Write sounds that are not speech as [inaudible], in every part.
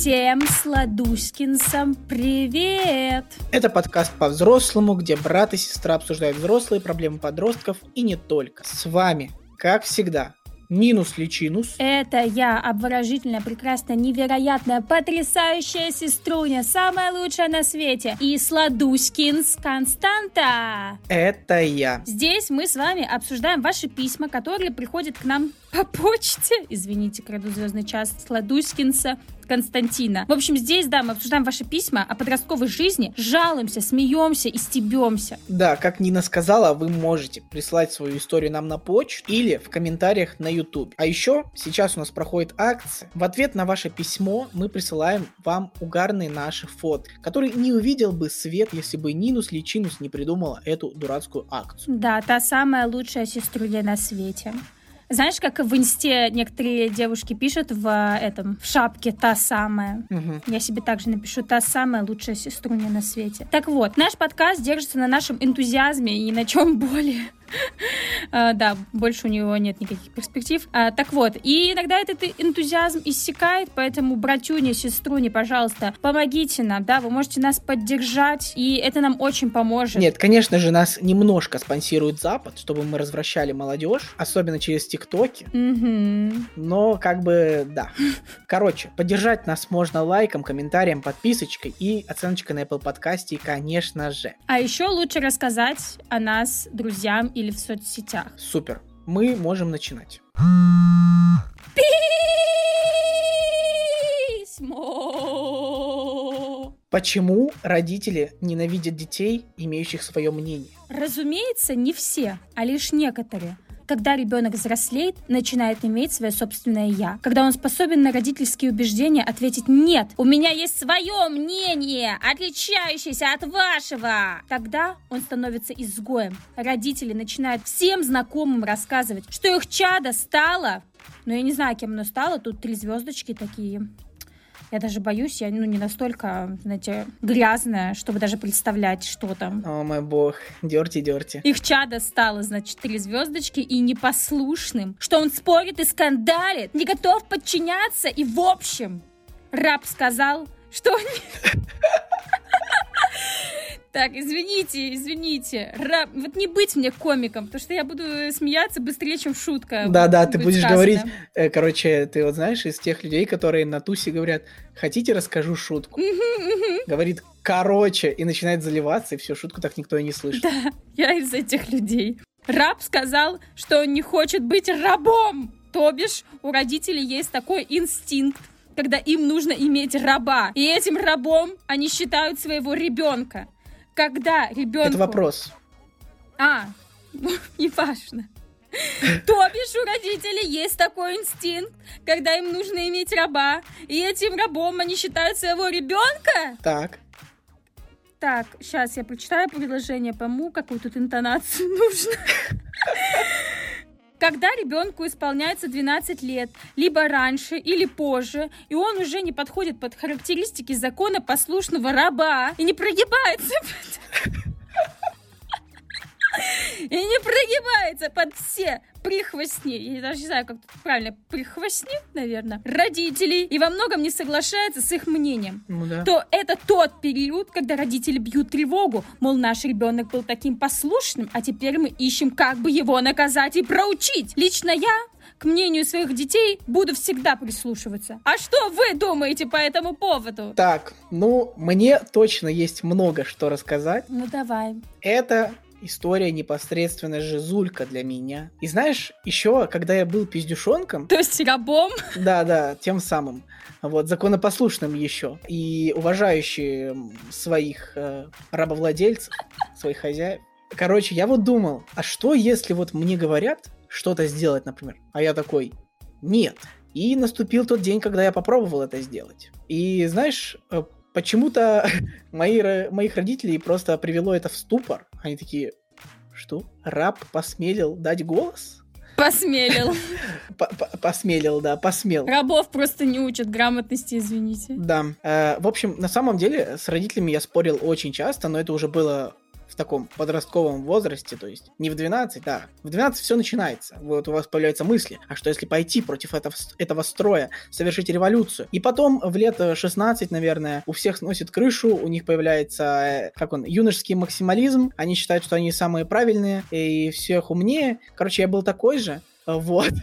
Всем сладуськинцам привет! Это подкаст по-взрослому, где брат и сестра обсуждают взрослые проблемы подростков и не только. С вами, как всегда, Минус Личинус. Это я, обворожительная, прекрасная, невероятная, потрясающая сеструня, самая лучшая на свете. И Сладуськинс Константа. Это я. Здесь мы с вами обсуждаем ваши письма, которые приходят к нам по почте. Извините, краду звездный час Сладуськинса Константина. В общем, здесь, да, мы обсуждаем ваши письма о подростковой жизни, жалуемся, смеемся и стебемся. Да, как Нина сказала, вы можете прислать свою историю нам на почту или в комментариях на YouTube. А еще сейчас у нас проходит акция. В ответ на ваше письмо мы присылаем вам угарные наши фото, которые не увидел бы свет, если бы Нинус Личинус не придумала эту дурацкую акцию. Да, та самая лучшая сеструля на свете. Знаешь, как в инсте некоторые девушки пишут в этом в шапке та самая. Угу. Я себе также напишу та самая лучшая сеструня на свете. Так вот, наш подкаст держится на нашем энтузиазме и ни на чем [laughs] более. А, [laughs] да, больше у него нет никаких перспектив. А, так вот, и иногда этот энтузиазм иссякает, поэтому, братюня, сеструни, пожалуйста, помогите нам, да, вы можете нас поддержать, и это нам очень поможет. Нет, конечно же, нас немножко спонсирует Запад, чтобы мы развращали молодежь, особенно через ТикТоки. Но, как бы, да. Короче, поддержать нас можно лайком, комментарием, подписочкой и оценочкой на Apple подкасте, конечно же. А еще лучше рассказать о нас друзьям или в соцсетях. Супер. Мы можем начинать. Письмо. Почему родители ненавидят детей, имеющих свое мнение? Разумеется, не все, а лишь некоторые когда ребенок взрослеет, начинает иметь свое собственное «я». Когда он способен на родительские убеждения ответить «нет, у меня есть свое мнение, отличающееся от вашего». Тогда он становится изгоем. Родители начинают всем знакомым рассказывать, что их чадо стало ну, я не знаю, кем оно стало. Тут три звездочки такие. Я даже боюсь, я ну, не настолько, знаете, грязная, чтобы даже представлять, что там. О мой бог, дерти-дерти. Их чадо стало, значит, три звездочки и непослушным, что он спорит и скандалит, не готов подчиняться и в общем. Раб сказал, что... [laughs] Так, извините, извините. Раб... Вот не быть мне комиком, потому что я буду смеяться быстрее, чем шутка. Да-да, ты будешь сказано. говорить... Э, короче, ты вот знаешь, из тех людей, которые на тусе говорят, хотите, расскажу шутку? Говорит, короче, и начинает заливаться, и все, шутку так никто и не слышит. Да, я из этих людей. Раб сказал, что он не хочет быть рабом. То бишь, у родителей есть такой инстинкт, когда им нужно иметь раба. И этим рабом они считают своего ребенка когда ребенку... Это вопрос. А, ну, [laughs] не важно. То бишь у родителей есть такой инстинкт, когда им нужно иметь раба, и этим рабом они считают своего ребенка? Так. Так, сейчас я прочитаю предложение, пойму, какую тут интонацию [laughs] нужно. Когда ребенку исполняется 12 лет, либо раньше или позже, и он уже не подходит под характеристики закона послушного раба и не прогибается [laughs] и не прогибается под все прихвостни, я даже не знаю, как тут правильно, прихвостни, наверное, родителей, и во многом не соглашается с их мнением, ну, да. то это тот период, когда родители бьют тревогу, мол, наш ребенок был таким послушным, а теперь мы ищем, как бы его наказать и проучить. Лично я к мнению своих детей буду всегда прислушиваться. А что вы думаете по этому поводу? Так, ну, мне точно есть много что рассказать. Ну, давай. Это история непосредственно Жизулька для меня. И знаешь, еще, когда я был пиздюшонком... То есть рабом? Да-да, тем самым. Вот, законопослушным еще. И уважающий своих э, рабовладельцев, своих хозяев. Короче, я вот думал, а что если вот мне говорят что-то сделать, например, а я такой, нет. И наступил тот день, когда я попробовал это сделать. И знаешь, э, почему-то [laughs] мои, моих родителей просто привело это в ступор. Они такие, что? Раб посмелил дать голос? Посмелил. [laughs] Посмелил, да, посмел. Рабов просто не учат грамотности, извините. Да. Э, в общем, на самом деле, с родителями я спорил очень часто, но это уже было таком подростковом возрасте, то есть не в 12, да, в 12 все начинается, вот у вас появляются мысли, а что если пойти против этого, этого строя, совершить революцию? И потом в лет 16, наверное, у всех сносит крышу, у них появляется, э, как он, юношеский максимализм, они считают, что они самые правильные и всех умнее. Короче, я был такой же, вот. [laughs]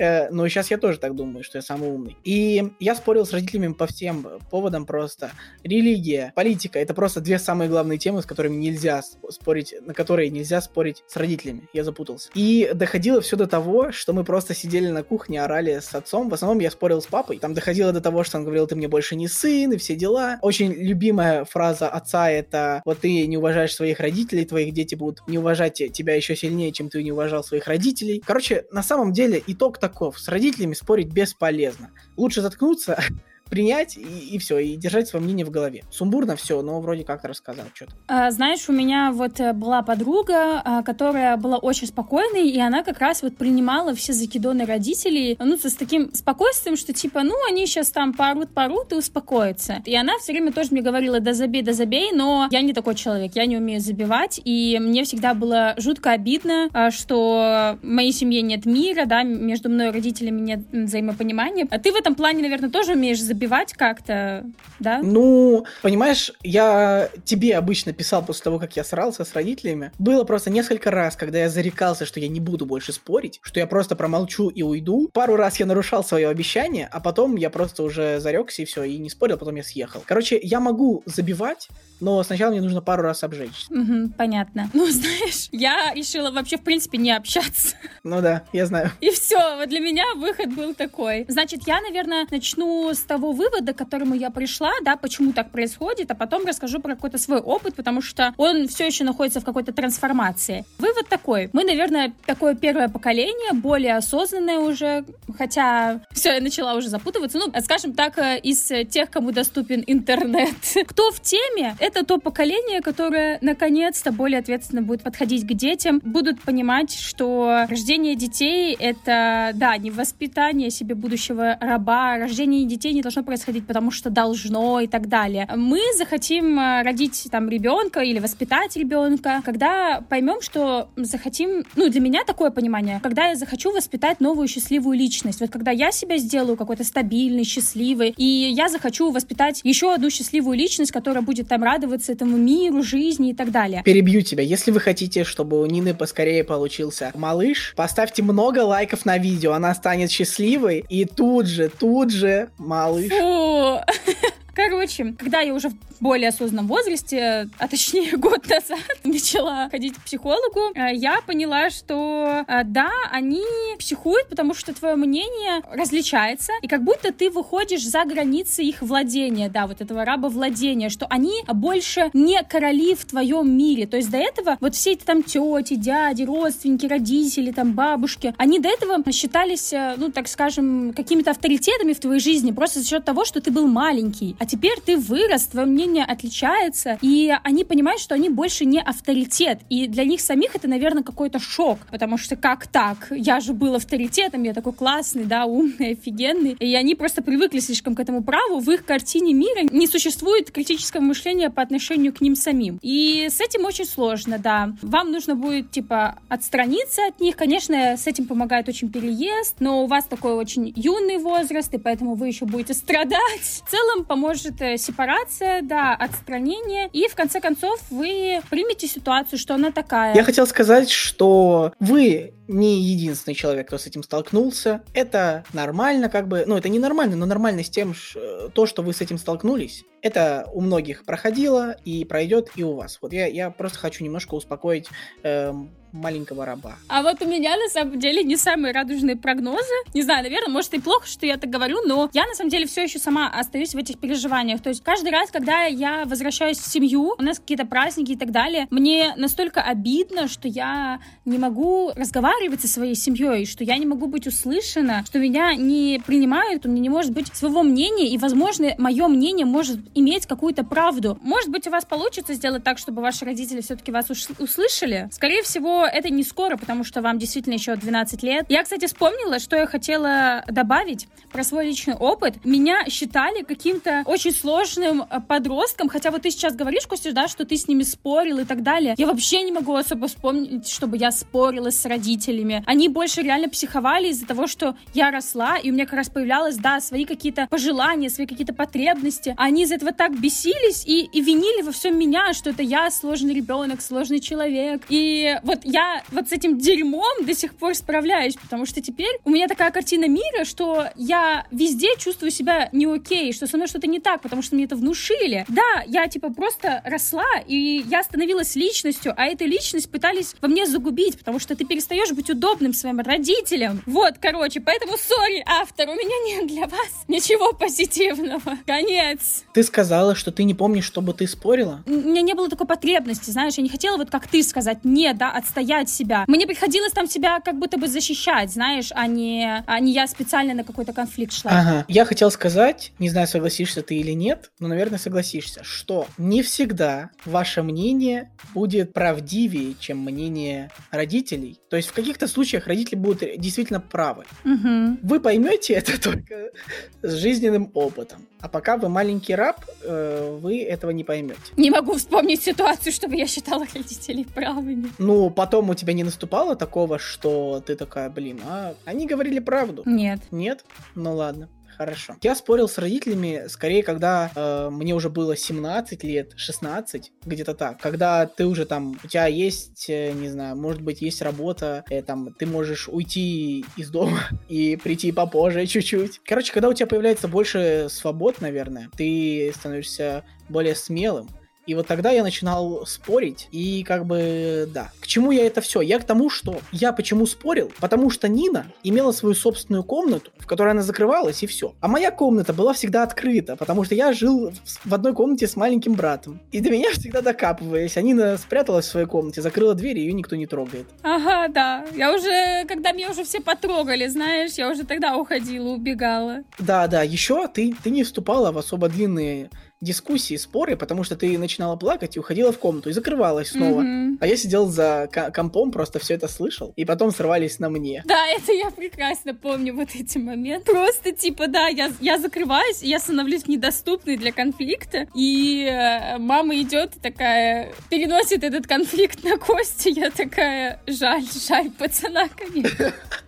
Э, но сейчас я тоже так думаю, что я самый умный. И я спорил с родителями по всем поводам просто. Религия, политика — это просто две самые главные темы, с которыми нельзя спорить, на которые нельзя спорить с родителями. Я запутался. И доходило все до того, что мы просто сидели на кухне, орали с отцом. В основном я спорил с папой. Там доходило до того, что он говорил, ты мне больше не сын, и все дела. Очень любимая фраза отца — это вот ты не уважаешь своих родителей, твоих дети будут не уважать тебя еще сильнее, чем ты не уважал своих родителей. Короче, на самом деле итог таков. С родителями спорить бесполезно. Лучше заткнуться, [laughs] принять и, и все, и держать свое мнение в голове. Сумбурно все, но вроде как-то рассказал что-то. А, знаешь, у меня вот э, была подруга, а, которая была очень спокойной, и она как раз вот принимала все закидоны родителей, ну, с таким спокойствием, что типа, ну, они сейчас там порут, порут и успокоятся. И она все время тоже мне говорила, да забей, да забей, но я не такой человек, я не умею забивать, и мне всегда было жутко обидно, а, что в моей семье нет мира, да, между мной и родителями нет взаимопонимания. А ты в этом плане, наверное, тоже умеешь забивать забивать как-то, да? Ну, понимаешь, я тебе обычно писал после того, как я срался с родителями. Было просто несколько раз, когда я зарекался, что я не буду больше спорить, что я просто промолчу и уйду. Пару раз я нарушал свое обещание, а потом я просто уже зарекся и все, и не спорил, потом я съехал. Короче, я могу забивать, но сначала мне нужно пару раз обжечь. Угу, понятно. Ну, [laughs] знаешь, я решила вообще, в принципе, не общаться. Ну да, я знаю. И все, вот для меня выход был такой. Значит, я, наверное, начну с того вывода, к которому я пришла, да, почему так происходит, а потом расскажу про какой-то свой опыт, потому что он все еще находится в какой-то трансформации. Вывод такой. Мы, наверное, такое первое поколение, более осознанное уже, хотя все, я начала уже запутываться. Ну, скажем так, э, из тех, кому доступен интернет. [laughs] Кто в теме, это то поколение, которое наконец-то более ответственно будет подходить к детям, будут понимать, что рождение детей — это, да, не воспитание себе будущего раба, рождение детей не должно происходить, потому что должно и так далее. Мы захотим э, родить там ребенка или воспитать ребенка, когда поймем, что захотим, ну, для меня такое понимание, когда я захочу воспитать новую счастливую личность, вот когда я себя сделаю какой-то стабильный, счастливый, и я захочу воспитать еще одну счастливую личность, которая будет там радоваться этому миру, жизни и так далее. Перебью тебя. Если вы хотите, чтобы у Нины поскорее получился малыш, поставьте много лайков на видео, она станет счастливой, и тут же, тут же малыш. 不 Короче, когда я уже в более осознанном возрасте, а точнее [laughs] год назад, начала ходить к психологу, э, я поняла, что э, да, они психуют, потому что твое мнение различается, и как будто ты выходишь за границы их владения, да, вот этого раба владения, что они больше не короли в твоем мире. То есть до этого вот все эти там тети, дяди, родственники, родители, там бабушки, они до этого считались, э, ну, так скажем, какими-то авторитетами в твоей жизни просто за счет того, что ты был маленький. А теперь ты вырос, твое мнение отличается, и они понимают, что они больше не авторитет. И для них самих это, наверное, какой-то шок, потому что как так? Я же был авторитетом, я такой классный, да, умный, офигенный. И они просто привыкли слишком к этому праву. В их картине мира не существует критического мышления по отношению к ним самим. И с этим очень сложно, да. Вам нужно будет, типа, отстраниться от них. Конечно, с этим помогает очень переезд, но у вас такой очень юный возраст, и поэтому вы еще будете страдать. В целом поможет может э, сепарация, да, отстранение, и в конце концов вы примете ситуацию, что она такая. Я хотел сказать, что вы не единственный человек, кто с этим столкнулся. Это нормально, как бы, ну, это не нормально, но нормально с тем, э, то, что вы с этим столкнулись. Это у многих проходило и пройдет и у вас. Вот я, я просто хочу немножко успокоить эм, маленького раба. А вот у меня на самом деле не самые радужные прогнозы. Не знаю, наверное, может и плохо, что я так говорю, но я на самом деле все еще сама остаюсь в этих переживаниях. То есть каждый раз, когда я возвращаюсь в семью, у нас какие-то праздники и так далее, мне настолько обидно, что я не могу разговаривать разговаривать со своей семьей, что я не могу быть услышана, что меня не принимают, у меня не может быть своего мнения, и, возможно, мое мнение может иметь какую-то правду. Может быть, у вас получится сделать так, чтобы ваши родители все-таки вас услышали? Скорее всего, это не скоро, потому что вам действительно еще 12 лет. Я, кстати, вспомнила, что я хотела добавить про свой личный опыт. Меня считали каким-то очень сложным э, подростком, хотя вот ты сейчас говоришь, Костя, да, что ты с ними спорил и так далее. Я вообще не могу особо вспомнить, чтобы я спорила с родителями. Они больше реально психовали из-за того, что я росла, и у меня как раз появлялось, да, свои какие-то пожелания, свои какие-то потребности. Они из этого так бесились и, и винили во всем меня, что это я сложный ребенок, сложный человек. И вот я вот с этим дерьмом до сих пор справляюсь, потому что теперь у меня такая картина мира, что я везде чувствую себя не окей, что со мной что-то не так, потому что мне это внушили. Да, я типа просто росла, и я становилась личностью, а эту личность пытались во мне загубить, потому что ты перестаешь быть удобным своим родителям. Вот, короче, поэтому, сори, автор, у меня нет для вас ничего позитивного. Конец. Ты сказала, что ты не помнишь, чтобы ты спорила? У меня не было такой потребности, знаешь, я не хотела вот как ты сказать нет, да, отстоять себя. Мне приходилось там себя как будто бы защищать, знаешь, а не, а не я специально на какой-то конфликт шла. Ага. Я хотел сказать, не знаю, согласишься ты или нет, но, наверное, согласишься, что не всегда ваше мнение будет правдивее, чем мнение родителей. То есть в каких-то случаях родители будут действительно правы. Угу. Вы поймете это [laughs] только с жизненным опытом. А пока вы маленький раб, э, вы этого не поймете. Не могу вспомнить ситуацию, чтобы я считала родителей правыми. Ну, потом у тебя не наступало такого, что ты такая, блин, а они говорили правду? Нет. Нет? Ну ладно. Хорошо. Я спорил с родителями скорее, когда э, мне уже было 17 лет, 16, где-то так. Когда ты уже там, у тебя есть, э, не знаю, может быть, есть работа, э, там, ты можешь уйти из дома [laughs] и прийти попозже чуть-чуть. Короче, когда у тебя появляется больше свобод, наверное, ты становишься более смелым. И вот тогда я начинал спорить, и как бы, да. К чему я это все? Я к тому, что я почему спорил? Потому что Нина имела свою собственную комнату, в которой она закрывалась, и все. А моя комната была всегда открыта, потому что я жил в одной комнате с маленьким братом. И до меня [laughs] всегда докапывались. А Нина спряталась в своей комнате, закрыла дверь, и ее никто не трогает. Ага, да. Я уже, когда меня уже все потрогали, знаешь, я уже тогда уходила, убегала. Да, да. Еще ты, ты не вступала в особо длинные дискуссии, споры, потому что ты начинала плакать и уходила в комнату и закрывалась снова. Mm-hmm. А я сидел за компом, просто все это слышал, и потом срывались на мне. Да, это я прекрасно помню вот эти моменты. Просто типа, да, я, я закрываюсь, я становлюсь недоступной для конфликта, и э, мама идет такая, переносит этот конфликт на кости, я такая, жаль, жаль пацана, конечно. [laughs]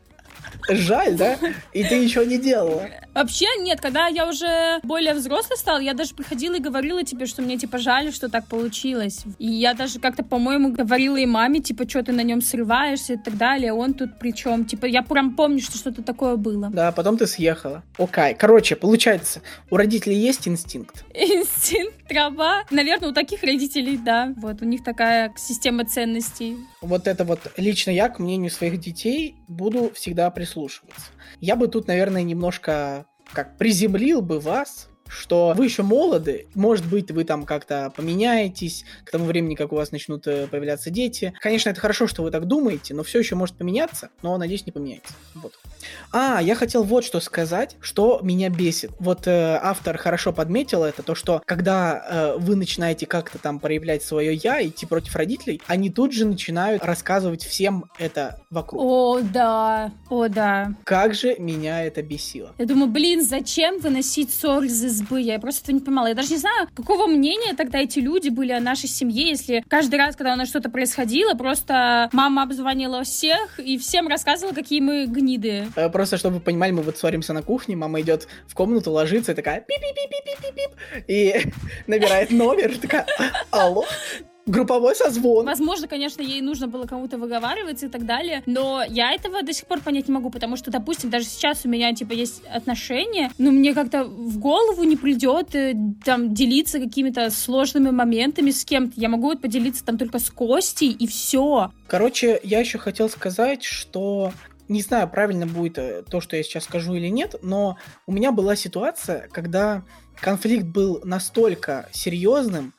Жаль, да? И ты ничего не делала. Вообще нет, когда я уже более взрослый стал, я даже приходила и говорила тебе, что мне типа жаль, что так получилось. И я даже как-то, по-моему, говорила и маме, типа, что ты на нем срываешься и так далее. Он тут при чем? Типа, я прям помню, что что-то такое было. Да, потом ты съехала. Окей. Короче, получается, у родителей есть инстинкт? Инстинкт трава. Наверное, у таких родителей, да. Вот, у них такая система ценностей. Вот это вот лично я, к мнению своих детей, буду всегда прислушиваться. Я бы тут, наверное, немножко как приземлил бы вас что вы еще молоды, может быть, вы там как-то поменяетесь к тому времени, как у вас начнут э, появляться дети. Конечно, это хорошо, что вы так думаете, но все еще может поменяться, но, надеюсь, не поменяется. Вот. А, я хотел вот что сказать, что меня бесит. Вот э, автор хорошо подметил это, то, что когда э, вы начинаете как-то там проявлять свое я, идти против родителей, они тут же начинают рассказывать всем это вокруг. О, да, о, да. Как же меня это бесило. Я думаю, блин, зачем выносить ссор из избы? Я просто этого не понимала. Я даже не знаю, какого мнения тогда эти люди были о нашей семье, если каждый раз, когда у нас что-то происходило, просто мама обзвонила всех и всем рассказывала, какие мы гниды. Э, просто, чтобы вы понимали, мы вот ссоримся на кухне, мама идет в комнату, ложится и такая пип пип пип пип пип пип и [laughs] набирает номер, такая, алло, групповой созвон. Возможно, конечно, ей нужно было кому-то выговариваться и так далее, но я этого до сих пор понять не могу, потому что, допустим, даже сейчас у меня, типа, есть отношения, но мне как-то в голову не придет э, там делиться какими-то сложными моментами с кем-то. Я могу вот поделиться там только с Костей, и все. Короче, я еще хотел сказать, что не знаю, правильно будет э, то, что я сейчас скажу или нет, но у меня была ситуация, когда конфликт был настолько серьезным,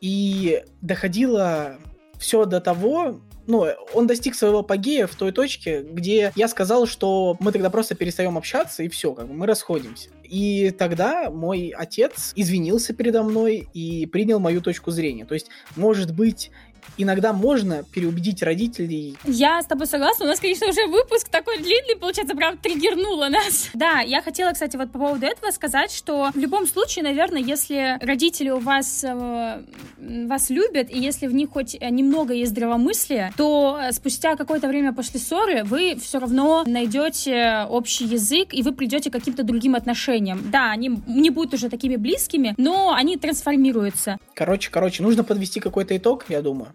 и доходило все до того, ну, он достиг своего апогея в той точке, где я сказал, что мы тогда просто перестаем общаться, и все, как бы мы расходимся. И тогда мой отец извинился передо мной и принял мою точку зрения. То есть, может быть, иногда можно переубедить родителей. Я с тобой согласна. У нас, конечно, уже выпуск такой длинный, получается, прям триггернуло нас. [laughs] Да, я хотела, кстати, вот по поводу этого сказать, что в любом случае, наверное, если родители у вас э, вас любят, и если в них хоть немного есть здравомыслия, то спустя какое-то время после ссоры вы все равно найдете общий язык, и вы придете к каким-то другим отношениям. Да, они не будут уже такими близкими, но они трансформируются. Короче, короче, нужно подвести какой-то итог, я думаю.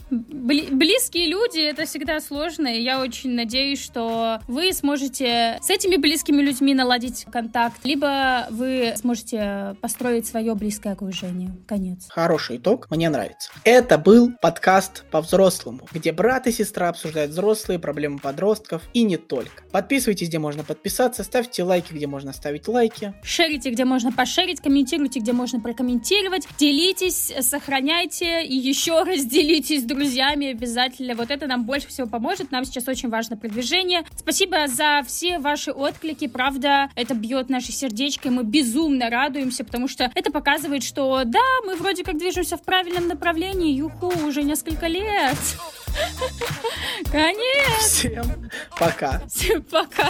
Близкие люди это всегда сложно, и я очень надеюсь, что вы сможете с этими близкими людьми наладить контакт, либо вы сможете построить свое близкое окружение. Конец. Хороший итог, мне нравится. Это был подкаст по-взрослому, где брат и сестра обсуждают взрослые проблемы подростков и не только. Подписывайтесь, где можно подписаться, ставьте лайки, где можно ставить лайки. Шерите, где можно пошерить, комментируйте, где можно прокомментировать, делитесь, сохраняйте и еще раз делитесь с друзьями друзьями обязательно. Вот это нам больше всего поможет. Нам сейчас очень важно продвижение. Спасибо за все ваши отклики. Правда, это бьет наши сердечки. Мы безумно радуемся, потому что это показывает, что да, мы вроде как движемся в правильном направлении. Юху, уже несколько лет. [laughs] Конец. Всем пока. Всем пока.